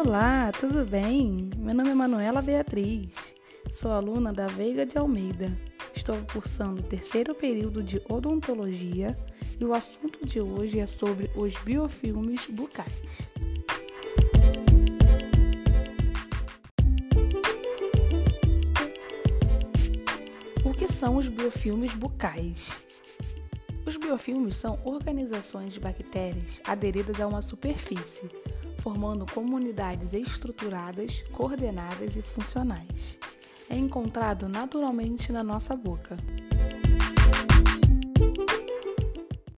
Olá, tudo bem? Meu nome é Manuela Beatriz, sou aluna da Veiga de Almeida. Estou cursando o terceiro período de odontologia e o assunto de hoje é sobre os biofilmes bucais. O que são os biofilmes bucais? Os biofilmes são organizações de bactérias aderidas a uma superfície, formando comunidades estruturadas, coordenadas e funcionais. É encontrado naturalmente na nossa boca.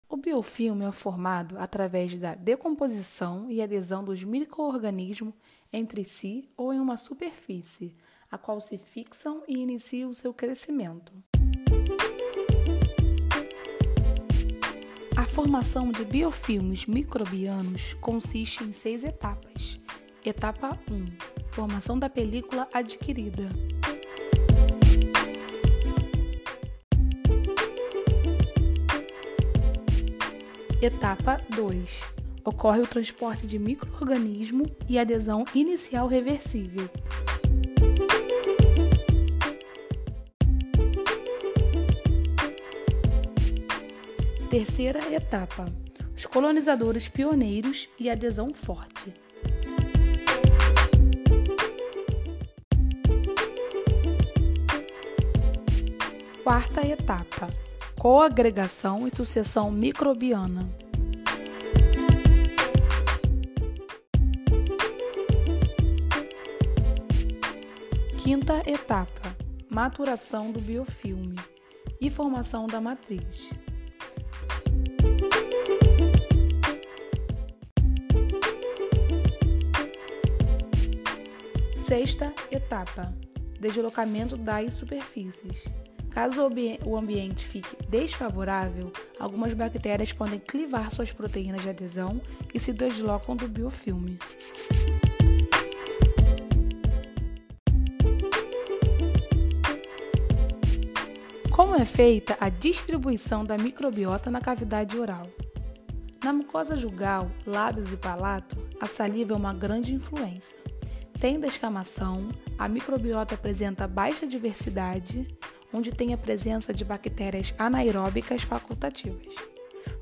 O biofilme é formado através da decomposição e adesão dos microorganismos entre si ou em uma superfície, a qual se fixam e iniciam o seu crescimento. A formação de biofilmes microbianos consiste em seis etapas. Etapa 1: Formação da película adquirida. Etapa 2: Ocorre o transporte de microorganismo e adesão inicial reversível. Terceira etapa: os colonizadores pioneiros e adesão forte. Quarta etapa: coagregação e sucessão microbiana. Quinta etapa: maturação do biofilme e formação da matriz. Sexta etapa: deslocamento das superfícies. Caso o ambiente fique desfavorável, algumas bactérias podem clivar suas proteínas de adesão e se deslocam do biofilme. Como é feita a distribuição da microbiota na cavidade oral? Na mucosa jugal, lábios e palato, a saliva é uma grande influência. Tem descamação, a microbiota apresenta baixa diversidade, onde tem a presença de bactérias anaeróbicas facultativas.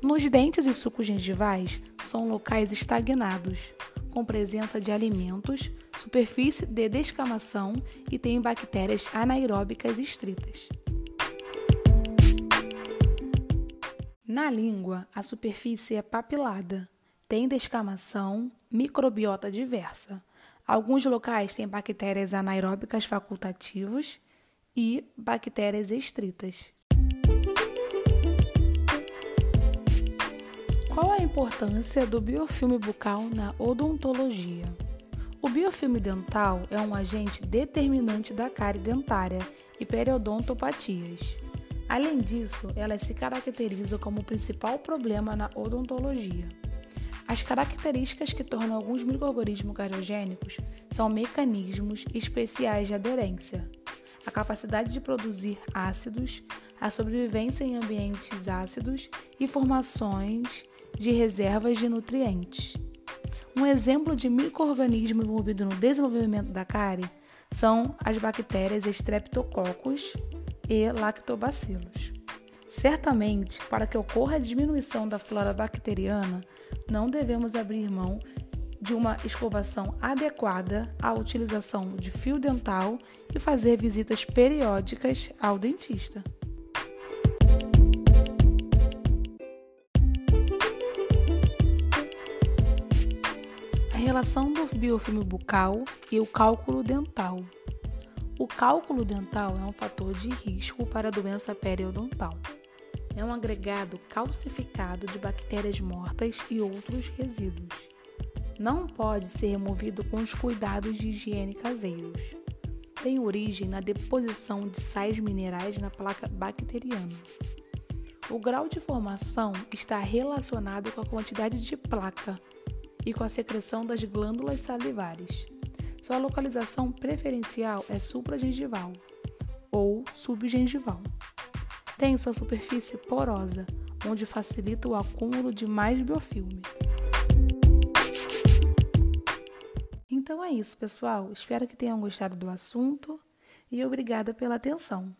Nos dentes e sucos gengivais são locais estagnados, com presença de alimentos, superfície de descamação e tem bactérias anaeróbicas estritas. Na língua, a superfície é papilada, tem descamação, microbiota diversa. Alguns locais têm bactérias anaeróbicas facultativas e bactérias estritas. Qual a importância do biofilme bucal na odontologia? O biofilme dental é um agente determinante da cárie dentária e periodontopatias. Além disso, ela se caracteriza como o principal problema na odontologia. As características que tornam alguns microorganismos cariogênicos são mecanismos especiais de aderência, a capacidade de produzir ácidos, a sobrevivência em ambientes ácidos e formações de reservas de nutrientes. Um exemplo de microorganismo envolvido no desenvolvimento da cárie são as bactérias Streptococcus e Lactobacillus. Certamente, para que ocorra a diminuição da flora bacteriana, não devemos abrir mão de uma escovação adequada à utilização de fio dental e fazer visitas periódicas ao dentista. A relação do biofilme bucal e o cálculo dental. O cálculo dental é um fator de risco para a doença periodontal é um agregado calcificado de bactérias mortas e outros resíduos. Não pode ser removido com os cuidados de higiene caseiros. Tem origem na deposição de sais minerais na placa bacteriana. O grau de formação está relacionado com a quantidade de placa e com a secreção das glândulas salivares. Sua localização preferencial é supragengival ou subgengival. Tem sua superfície porosa, onde facilita o acúmulo de mais biofilme. Então é isso, pessoal. Espero que tenham gostado do assunto e obrigada pela atenção.